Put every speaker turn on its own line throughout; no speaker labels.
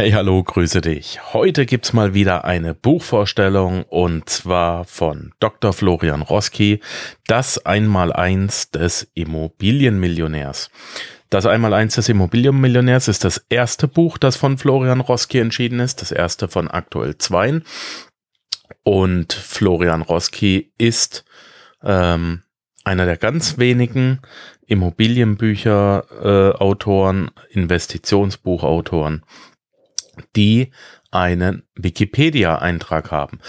Hey, hallo, grüße dich. Heute gibt's mal wieder eine Buchvorstellung und zwar von Dr. Florian Roski, das Einmaleins des Immobilienmillionärs. Das Einmaleins des Immobilienmillionärs ist das erste Buch, das von Florian Roski entschieden ist, das erste von aktuell zweien. Und Florian Roski ist ähm, einer der ganz wenigen Immobilienbücher-Autoren, äh, Investitionsbuchautoren, die einen Wikipedia-Eintrag haben.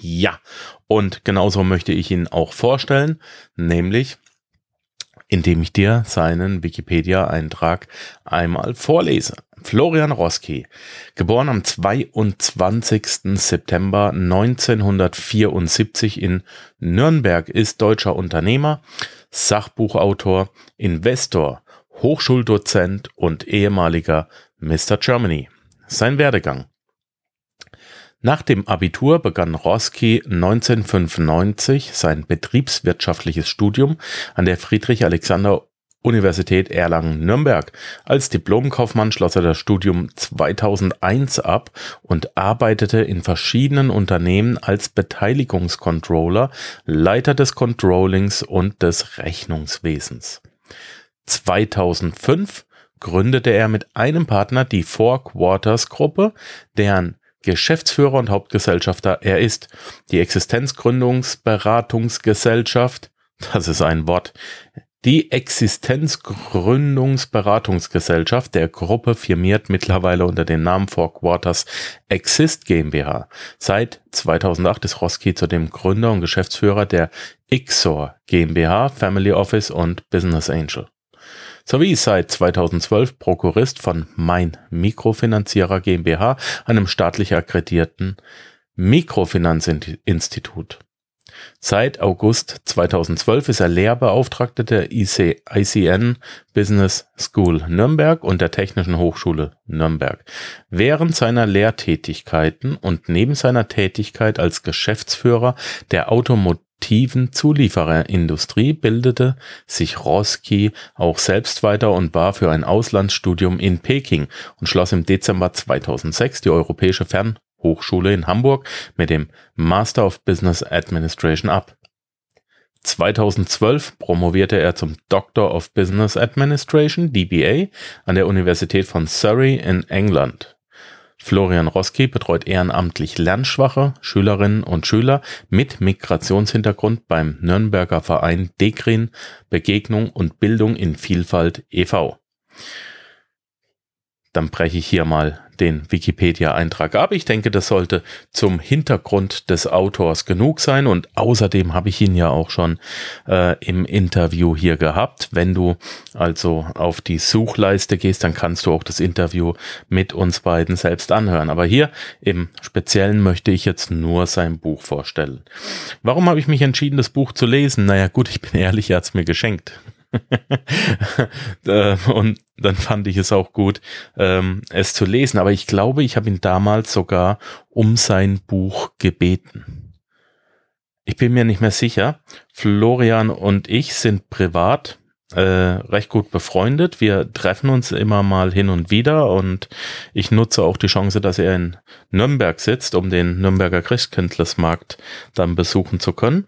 ja, und genauso möchte ich ihn auch vorstellen, nämlich indem ich dir seinen Wikipedia-Eintrag einmal vorlese. Florian Roski, geboren am 22. September 1974 in Nürnberg, ist deutscher Unternehmer, Sachbuchautor, Investor, Hochschuldozent und ehemaliger Mr. Germany. Sein Werdegang. Nach dem Abitur begann Roski 1995 sein betriebswirtschaftliches Studium an der Friedrich-Alexander Universität Erlangen-Nürnberg. Als Diplomkaufmann schloss er das Studium 2001 ab und arbeitete in verschiedenen Unternehmen als Beteiligungscontroller, Leiter des Controllings und des Rechnungswesens. 2005 gründete er mit einem Partner die Four Quarters Gruppe, deren Geschäftsführer und Hauptgesellschafter er ist. Die Existenzgründungsberatungsgesellschaft, das ist ein Wort, die Existenzgründungsberatungsgesellschaft der Gruppe firmiert mittlerweile unter dem Namen Four Quarters Exist GmbH. Seit 2008 ist Roski zudem Gründer und Geschäftsführer der Ixor GmbH, Family Office und Business Angel sowie seit 2012 Prokurist von Mein Mikrofinanzierer GmbH, einem staatlich akkreditierten Mikrofinanzinstitut. Seit August 2012 ist er Lehrbeauftragter der IC, ICN Business School Nürnberg und der Technischen Hochschule Nürnberg. Während seiner Lehrtätigkeiten und neben seiner Tätigkeit als Geschäftsführer der Automobil aktiven Zuliefererindustrie bildete sich Roski auch selbst weiter und war für ein Auslandsstudium in Peking und schloss im Dezember 2006 die Europäische Fernhochschule in Hamburg mit dem Master of Business Administration ab. 2012 promovierte er zum Doctor of Business Administration DBA an der Universität von Surrey in England. Florian Roski betreut ehrenamtlich lernschwache Schülerinnen und Schüler mit Migrationshintergrund beim Nürnberger Verein DEGRIN Begegnung und Bildung in Vielfalt e.V. Dann breche ich hier mal den Wikipedia-Eintrag ab. Ich denke, das sollte zum Hintergrund des Autors genug sein und außerdem habe ich ihn ja auch schon äh, im Interview hier gehabt. Wenn du also auf die Suchleiste gehst, dann kannst du auch das Interview mit uns beiden selbst anhören. Aber hier im Speziellen möchte ich jetzt nur sein Buch vorstellen. Warum habe ich mich entschieden, das Buch zu lesen? Naja gut, ich bin ehrlich, er hat es mir geschenkt. Äh, und dann fand ich es auch gut, ähm, es zu lesen. Aber ich glaube, ich habe ihn damals sogar um sein Buch gebeten. Ich bin mir nicht mehr sicher. Florian und ich sind privat äh, recht gut befreundet. Wir treffen uns immer mal hin und wieder und ich nutze auch die Chance, dass er in Nürnberg sitzt, um den Nürnberger Christkindlesmarkt dann besuchen zu können.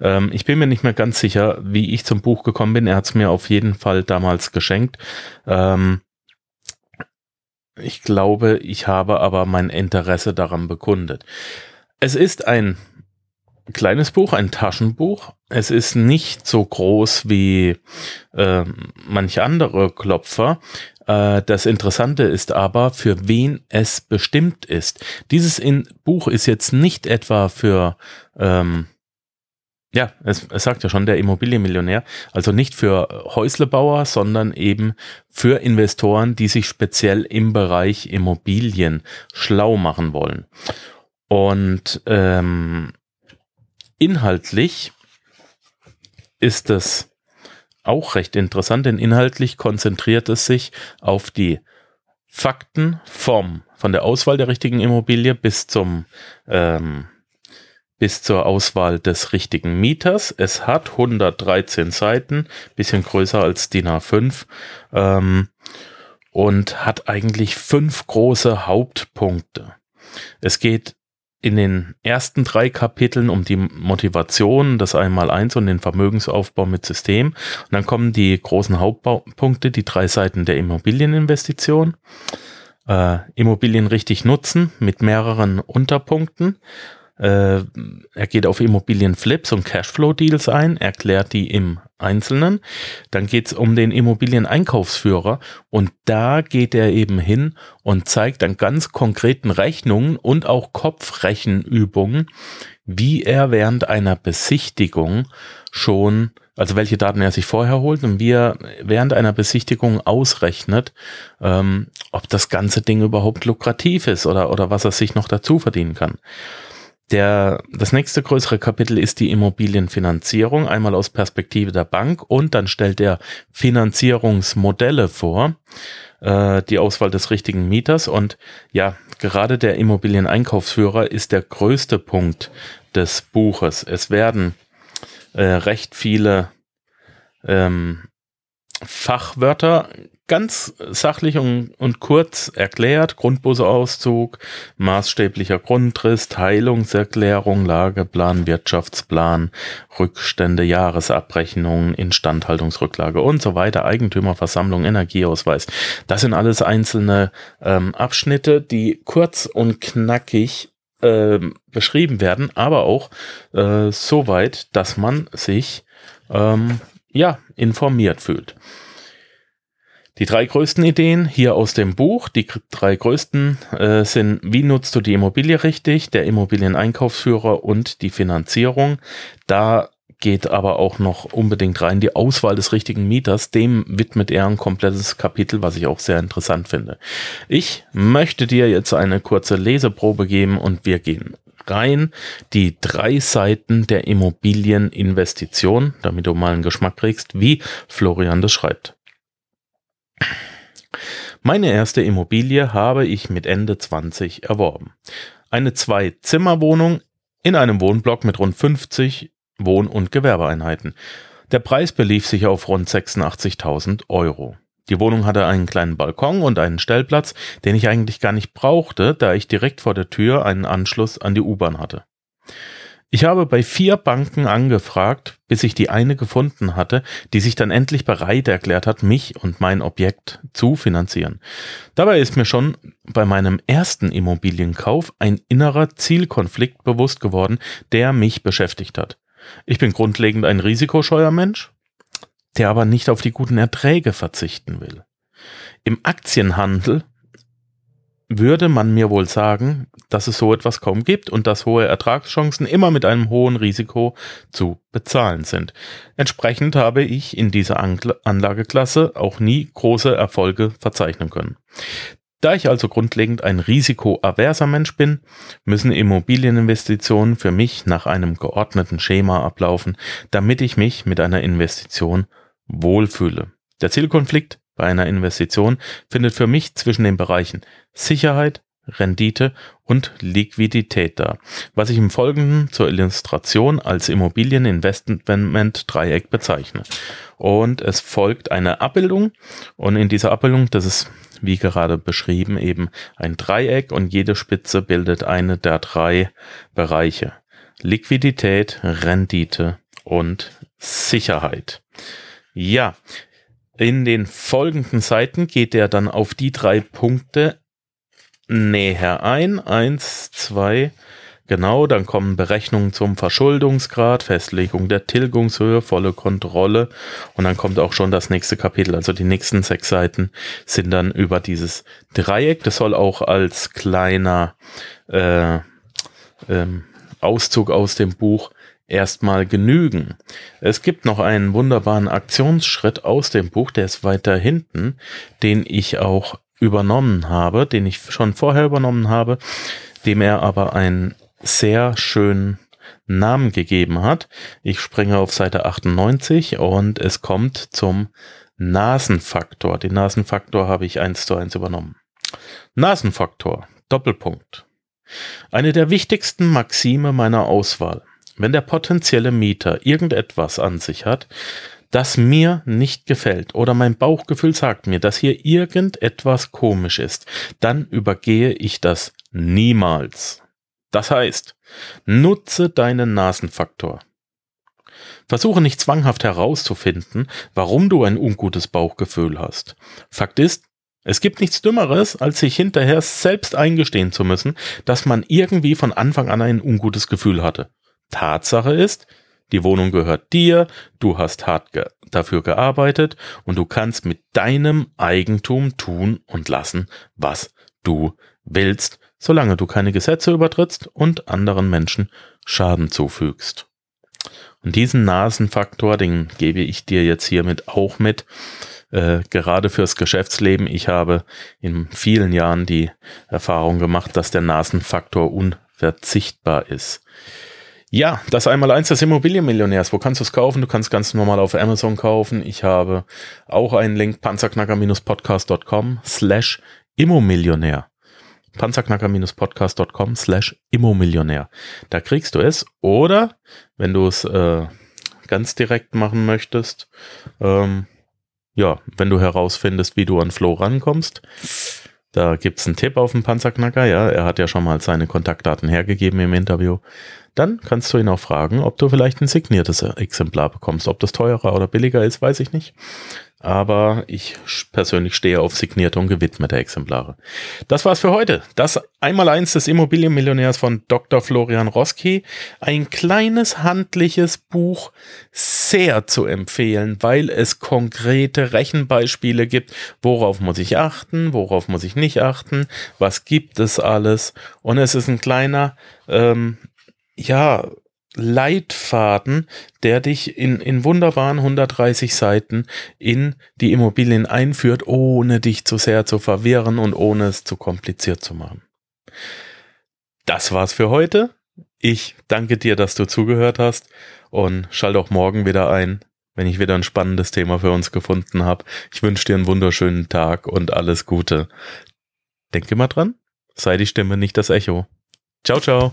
Ähm, ich bin mir nicht mehr ganz sicher, wie ich zum Buch gekommen bin. Er hat es mir auf jeden Fall damals geschenkt. Ähm, ich glaube, ich habe aber mein Interesse daran bekundet. Es ist ein kleines Buch, ein Taschenbuch. Es ist nicht so groß wie äh, manche andere Klopfer. Äh, das Interessante ist aber, für wen es bestimmt ist. Dieses in Buch ist jetzt nicht etwa für ähm, ja, es, es sagt ja schon der Immobilienmillionär, also nicht für Häuslebauer, sondern eben für Investoren, die sich speziell im Bereich Immobilien schlau machen wollen. Und ähm, Inhaltlich ist es auch recht interessant, denn inhaltlich konzentriert es sich auf die Fakten vom, von der Auswahl der richtigen Immobilie bis zum, ähm, bis zur Auswahl des richtigen Mieters. Es hat 113 Seiten, bisschen größer als DIN A5. Ähm, und hat eigentlich fünf große Hauptpunkte. Es geht in den ersten drei Kapiteln um die Motivation, das Einmaleins und den Vermögensaufbau mit System. Und dann kommen die großen Hauptpunkte, die drei Seiten der Immobilieninvestition. Äh, Immobilien richtig nutzen mit mehreren Unterpunkten. Äh, er geht auf Immobilienflips und Cashflow-Deals ein, erklärt die im Einzelnen. Dann geht es um den Immobilieneinkaufsführer und da geht er eben hin und zeigt an ganz konkreten Rechnungen und auch Kopfrechenübungen, wie er während einer Besichtigung schon, also welche Daten er sich vorher holt und wie er während einer Besichtigung ausrechnet, ähm, ob das ganze Ding überhaupt lukrativ ist oder, oder was er sich noch dazu verdienen kann. Der, das nächste größere Kapitel ist die Immobilienfinanzierung, einmal aus Perspektive der Bank und dann stellt er Finanzierungsmodelle vor, äh, die Auswahl des richtigen Mieters und ja, gerade der Immobilieneinkaufsführer ist der größte Punkt des Buches. Es werden äh, recht viele ähm, Fachwörter ganz sachlich und, und kurz erklärt. Grundbuseauszug, maßstäblicher Grundriss, Teilungserklärung, Lageplan, Wirtschaftsplan, Rückstände, Jahresabrechnung, Instandhaltungsrücklage und so weiter, Eigentümerversammlung, Energieausweis. Das sind alles einzelne ähm, Abschnitte, die kurz und knackig äh, beschrieben werden, aber auch äh, so weit, dass man sich ähm, ja informiert fühlt. Die drei größten Ideen hier aus dem Buch, die drei größten äh, sind, wie nutzt du die Immobilie richtig, der Immobilieneinkaufsführer und die Finanzierung. Da geht aber auch noch unbedingt rein die Auswahl des richtigen Mieters. Dem widmet er ein komplettes Kapitel, was ich auch sehr interessant finde. Ich möchte dir jetzt eine kurze Leseprobe geben und wir gehen rein. Die drei Seiten der Immobilieninvestition, damit du mal einen Geschmack kriegst, wie Florian das schreibt. Meine erste Immobilie habe ich mit Ende 20 erworben. Eine Zwei-Zimmer-Wohnung in einem Wohnblock mit rund 50 Wohn- und Gewerbeeinheiten. Der Preis belief sich auf rund 86.000 Euro. Die Wohnung hatte einen kleinen Balkon und einen Stellplatz, den ich eigentlich gar nicht brauchte, da ich direkt vor der Tür einen Anschluss an die U-Bahn hatte. Ich habe bei vier Banken angefragt, bis ich die eine gefunden hatte, die sich dann endlich bereit erklärt hat, mich und mein Objekt zu finanzieren. Dabei ist mir schon bei meinem ersten Immobilienkauf ein innerer Zielkonflikt bewusst geworden, der mich beschäftigt hat. Ich bin grundlegend ein risikoscheuer Mensch, der aber nicht auf die guten Erträge verzichten will. Im Aktienhandel würde man mir wohl sagen, dass es so etwas kaum gibt und dass hohe Ertragschancen immer mit einem hohen Risiko zu bezahlen sind. Entsprechend habe ich in dieser Anlageklasse auch nie große Erfolge verzeichnen können. Da ich also grundlegend ein risikoaverser Mensch bin, müssen Immobilieninvestitionen für mich nach einem geordneten Schema ablaufen, damit ich mich mit einer Investition wohlfühle. Der Zielkonflikt bei einer Investition findet für mich zwischen den Bereichen Sicherheit, Rendite und Liquidität dar, was ich im Folgenden zur Illustration als Immobilieninvestment-Dreieck bezeichne. Und es folgt eine Abbildung und in dieser Abbildung, das ist wie gerade beschrieben, eben ein Dreieck und jede Spitze bildet eine der drei Bereiche. Liquidität, Rendite und Sicherheit. Ja, in den folgenden Seiten geht er dann auf die drei Punkte näher ein. Eins, zwei, genau, dann kommen Berechnungen zum Verschuldungsgrad, Festlegung der Tilgungshöhe, volle Kontrolle und dann kommt auch schon das nächste Kapitel. Also die nächsten sechs Seiten sind dann über dieses Dreieck. Das soll auch als kleiner äh, ähm, Auszug aus dem Buch erstmal genügen. Es gibt noch einen wunderbaren Aktionsschritt aus dem Buch, der ist weiter hinten, den ich auch übernommen habe, den ich schon vorher übernommen habe, dem er aber einen sehr schönen Namen gegeben hat. Ich springe auf Seite 98 und es kommt zum Nasenfaktor. Den Nasenfaktor habe ich eins zu eins übernommen. Nasenfaktor, Doppelpunkt. Eine der wichtigsten Maxime meiner Auswahl. Wenn der potenzielle Mieter irgendetwas an sich hat, das mir nicht gefällt oder mein Bauchgefühl sagt mir, dass hier irgendetwas komisch ist, dann übergehe ich das niemals. Das heißt, nutze deinen Nasenfaktor. Versuche nicht zwanghaft herauszufinden, warum du ein ungutes Bauchgefühl hast. Fakt ist, es gibt nichts Dümmeres, als sich hinterher selbst eingestehen zu müssen, dass man irgendwie von Anfang an ein ungutes Gefühl hatte. Tatsache ist, die Wohnung gehört dir, du hast hart ge dafür gearbeitet und du kannst mit deinem Eigentum tun und lassen, was du willst, solange du keine Gesetze übertrittst und anderen Menschen Schaden zufügst. Und diesen Nasenfaktor, den gebe ich dir jetzt hiermit auch mit, äh, gerade fürs Geschäftsleben. Ich habe in vielen Jahren die Erfahrung gemacht, dass der Nasenfaktor unverzichtbar ist. Ja, das einmal eins des Immobilienmillionärs. Wo kannst du es kaufen? Du kannst ganz normal auf Amazon kaufen. Ich habe auch einen Link panzerknacker-podcast.com slash Immomillionär. Panzerknacker-podcast.com slash Immomillionär. Da kriegst du es. Oder, wenn du es äh, ganz direkt machen möchtest, ähm, ja, wenn du herausfindest, wie du an Flo rankommst, da gibt's einen Tipp auf dem Panzerknacker, ja, er hat ja schon mal seine Kontaktdaten hergegeben im Interview. Dann kannst du ihn auch fragen, ob du vielleicht ein signiertes Exemplar bekommst. Ob das teurer oder billiger ist, weiß ich nicht aber ich persönlich stehe auf signierte und gewidmete Exemplare. Das war's für heute. Das Einmaleins des Immobilienmillionärs von Dr. Florian Roski. Ein kleines handliches Buch, sehr zu empfehlen, weil es konkrete Rechenbeispiele gibt. Worauf muss ich achten? Worauf muss ich nicht achten? Was gibt es alles? Und es ist ein kleiner, ähm, ja, Leitfaden, der dich in, in wunderbaren 130 Seiten in die Immobilien einführt, ohne dich zu sehr zu verwirren und ohne es zu kompliziert zu machen. Das war's für heute. Ich danke dir, dass du zugehört hast und schalt auch morgen wieder ein, wenn ich wieder ein spannendes Thema für uns gefunden habe. Ich wünsche dir einen wunderschönen Tag und alles Gute. Denke mal dran, sei die Stimme nicht das Echo. Ciao, ciao.